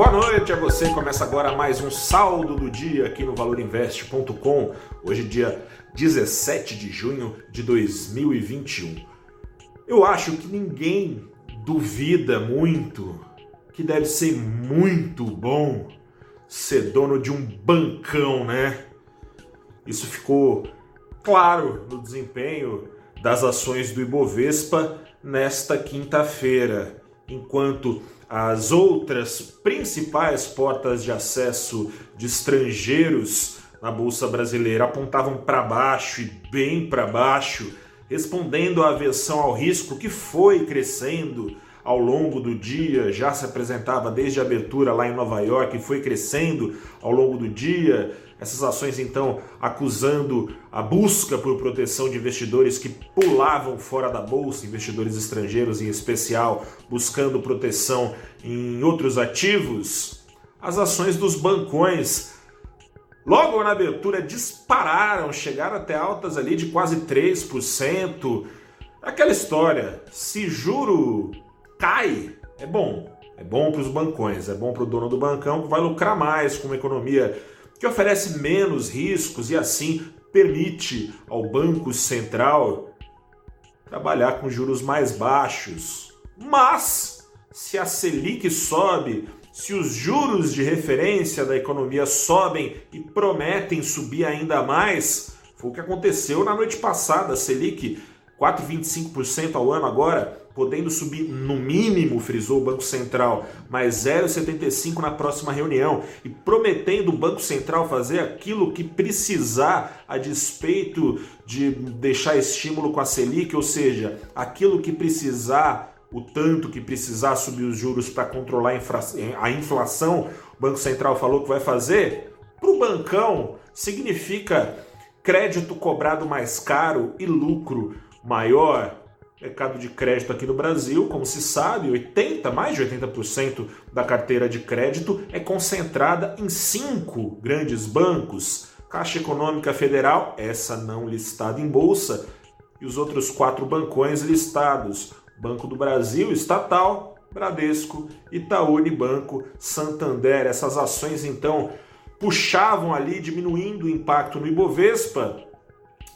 Boa noite a você. Começa agora mais um saldo do dia aqui no valorinvest.com. Hoje, dia 17 de junho de 2021. Eu acho que ninguém duvida muito que deve ser muito bom ser dono de um bancão, né? Isso ficou claro no desempenho das ações do Ibovespa nesta quinta-feira, enquanto as outras principais portas de acesso de estrangeiros na bolsa brasileira apontavam para baixo e bem para baixo, respondendo à aversão ao risco que foi crescendo ao longo do dia, já se apresentava desde a abertura lá em Nova York foi crescendo ao longo do dia. Essas ações então acusando a busca por proteção de investidores que pulavam fora da bolsa, investidores estrangeiros em especial, buscando proteção em outros ativos. As ações dos bancões logo na abertura dispararam, chegaram até altas ali de quase 3%. Aquela história, se juro cai, é bom. É bom para os bancões, é bom para o dono do bancão que vai lucrar mais com uma economia que oferece menos riscos e assim permite ao Banco Central trabalhar com juros mais baixos. Mas se a Selic sobe, se os juros de referência da economia sobem e prometem subir ainda mais, foi o que aconteceu na noite passada. A Selic 4,25% ao ano agora, podendo subir no mínimo, frisou o Banco Central, mais 0,75 na próxima reunião e prometendo o Banco Central fazer aquilo que precisar a despeito de deixar estímulo com a Selic, ou seja, aquilo que precisar, o tanto que precisar subir os juros para controlar a inflação, o Banco Central falou que vai fazer. Para o bancão, significa crédito cobrado mais caro e lucro maior. Mercado de crédito aqui no Brasil, como se sabe, 80, mais de 80% da carteira de crédito é concentrada em cinco grandes bancos: Caixa Econômica Federal, essa não listada em bolsa, e os outros quatro bancões listados: Banco do Brasil, Estatal, Bradesco, Itaú Unibanco, Santander. Essas ações então puxavam ali, diminuindo o impacto no Ibovespa,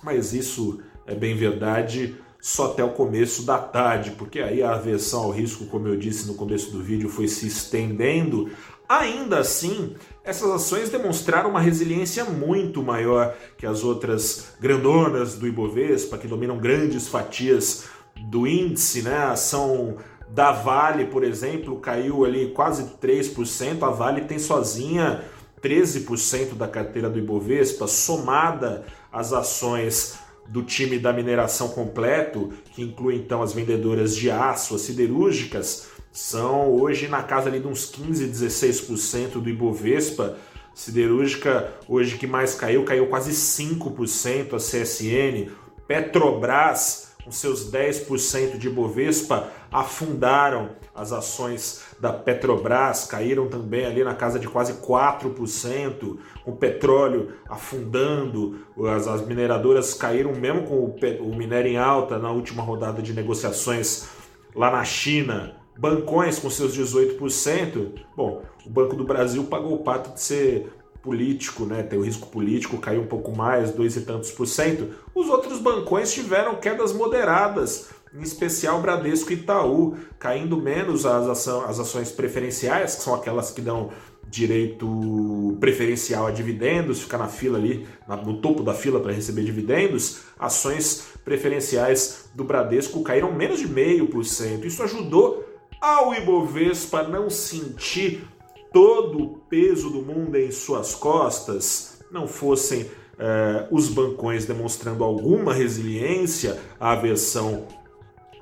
mas isso é bem verdade, só até o começo da tarde, porque aí a aversão ao risco, como eu disse no começo do vídeo, foi se estendendo. Ainda assim, essas ações demonstraram uma resiliência muito maior que as outras grandonas do Ibovespa, que dominam grandes fatias do índice, né? A ação da Vale, por exemplo, caiu ali quase 3%. A Vale tem sozinha 13% da carteira do Ibovespa, somada às ações do time da mineração completo, que inclui então as vendedoras de aço, as siderúrgicas, são hoje na casa ali de uns 15, 16% do Ibovespa. Siderúrgica hoje que mais caiu, caiu quase 5% a CSN. Petrobras com seus 10% de Bovespa, afundaram as ações da Petrobras, caíram também ali na casa de quase 4%, com o petróleo afundando, as, as mineradoras caíram mesmo com o, o minério em alta na última rodada de negociações lá na China, bancões com seus 18%. Bom, o Banco do Brasil pagou o pato de ser político, né, tem o risco político, caiu um pouco mais, dois e tantos por cento. Os outros bancões tiveram quedas moderadas, em especial Bradesco e Itaú, caindo menos as, ação, as ações preferenciais, que são aquelas que dão direito preferencial a dividendos, ficar na fila ali, no topo da fila para receber dividendos, ações preferenciais do Bradesco caíram menos de meio por cento. Isso ajudou ao Ibovespa não sentir todo o peso do mundo em suas costas, não fossem eh, os bancões demonstrando alguma resiliência à aversão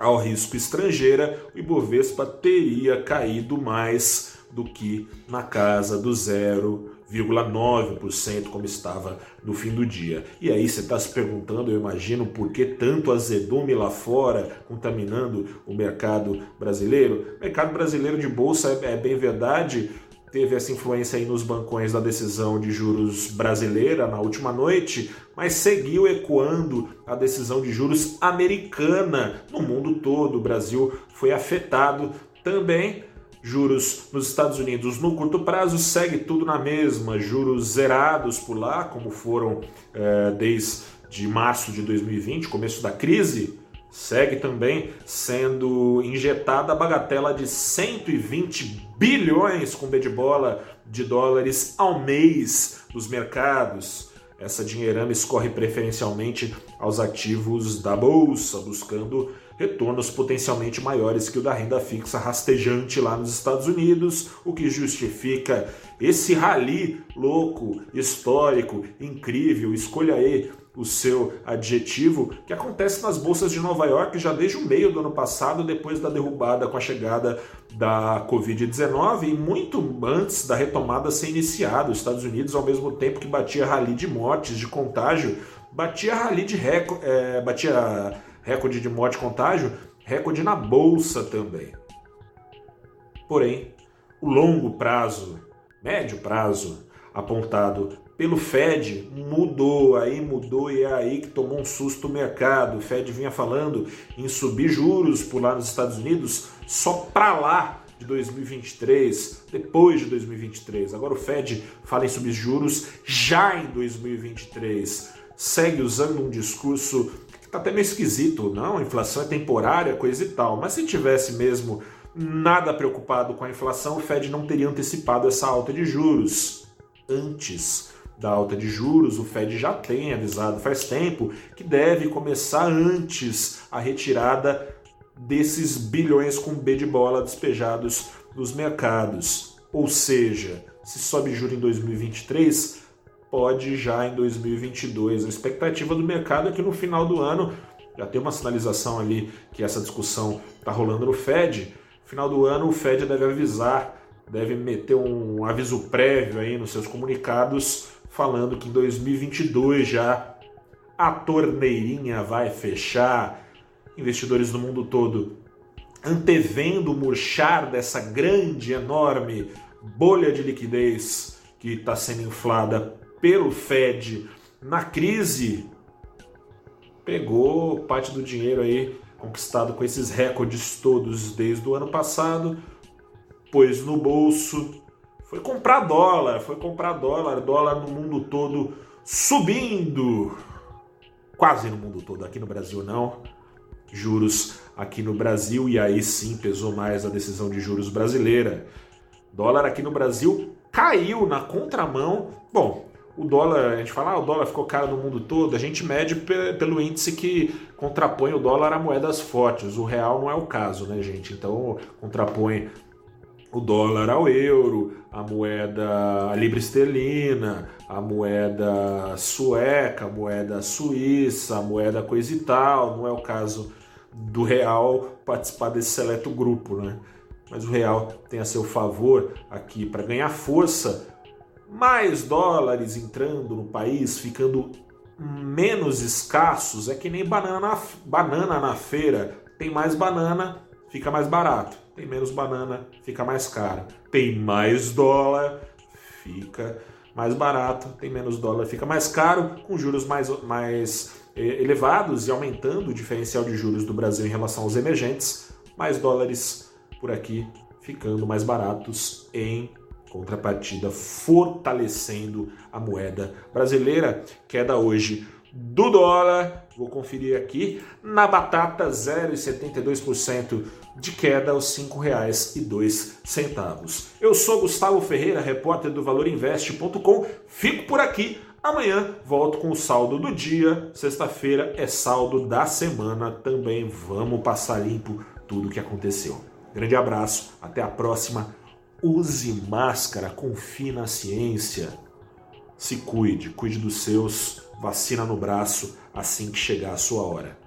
ao risco estrangeira, o Ibovespa teria caído mais do que na casa do 0,9%, como estava no fim do dia. E aí você está se perguntando, eu imagino, por que tanto azedume lá fora, contaminando o mercado brasileiro? O mercado brasileiro de bolsa é, é bem verdade, teve essa influência aí nos bancões da decisão de juros brasileira na última noite, mas seguiu ecoando a decisão de juros americana no mundo todo. O Brasil foi afetado também Juros nos Estados Unidos no curto prazo segue tudo na mesma, juros zerados por lá, como foram é, desde março de 2020, começo da crise, segue também sendo injetada a bagatela de 120 bilhões com B de bola de dólares ao mês nos mercados. Essa dinheirama escorre preferencialmente aos ativos da bolsa, buscando retornos potencialmente maiores que o da renda fixa rastejante lá nos Estados Unidos, o que justifica esse rally louco, histórico, incrível, escolha aí o seu adjetivo, que acontece nas bolsas de Nova York já desde o meio do ano passado, depois da derrubada com a chegada da Covid-19 e muito antes da retomada ser iniciada. Os Estados Unidos, ao mesmo tempo que batia rally de mortes, de contágio, batia rally de recorde, é, batia recorde de morte contágio, recorde na bolsa também. Porém, o longo prazo, médio prazo, apontado pelo Fed mudou, aí mudou e é aí que tomou um susto o mercado. O Fed vinha falando em subir juros por lá nos Estados Unidos só para lá de 2023, depois de 2023. Agora o Fed fala em subir juros já em 2023. Segue usando um discurso que tá até meio esquisito, não, a inflação é temporária, coisa e tal. Mas se tivesse mesmo nada preocupado com a inflação, o Fed não teria antecipado essa alta de juros antes da alta de juros, o Fed já tem avisado faz tempo que deve começar antes a retirada desses bilhões com B de bola despejados nos mercados. Ou seja, se sobe juro em 2023, pode já em 2022. A expectativa do mercado é que no final do ano já tem uma sinalização ali que essa discussão está rolando no Fed. No final do ano o Fed deve avisar, deve meter um aviso prévio aí nos seus comunicados falando que em 2022 já a torneirinha vai fechar, investidores do mundo todo antevendo o murchar dessa grande, enorme bolha de liquidez que está sendo inflada pelo Fed na crise, pegou parte do dinheiro aí conquistado com esses recordes todos desde o ano passado, pôs no bolso foi comprar dólar, foi comprar dólar, dólar no mundo todo subindo. Quase no mundo todo, aqui no Brasil não. Juros aqui no Brasil, e aí sim pesou mais a decisão de juros brasileira. Dólar aqui no Brasil caiu na contramão. Bom, o dólar, a gente fala, ah, o dólar ficou caro no mundo todo, a gente mede pelo índice que contrapõe o dólar a moedas fortes. O real não é o caso, né, gente? Então, contrapõe o dólar ao euro, a moeda a libra esterlina, a moeda sueca, a moeda suíça, a moeda coisa e tal. Não é o caso do real participar desse seleto grupo, né? Mas o real tem a seu favor aqui para ganhar força, mais dólares entrando no país, ficando menos escassos, é que nem banana na, banana na feira. Tem mais banana, fica mais barato tem menos banana, fica mais caro. Tem mais dólar, fica mais barato, tem menos dólar, fica mais caro, com juros mais, mais eh, elevados e aumentando o diferencial de juros do Brasil em relação aos emergentes, mais dólares por aqui ficando mais baratos em contrapartida, fortalecendo a moeda brasileira. Queda hoje do dólar, vou conferir aqui, na batata 0,72% de queda aos R$ 5,02. Eu sou Gustavo Ferreira, repórter do valorinvest.com. Fico por aqui. Amanhã volto com o saldo do dia. Sexta-feira é saldo da semana também. Vamos passar limpo tudo o que aconteceu. Grande abraço, até a próxima. Use máscara, confie na ciência. Se cuide, cuide dos seus, vacina no braço assim que chegar a sua hora.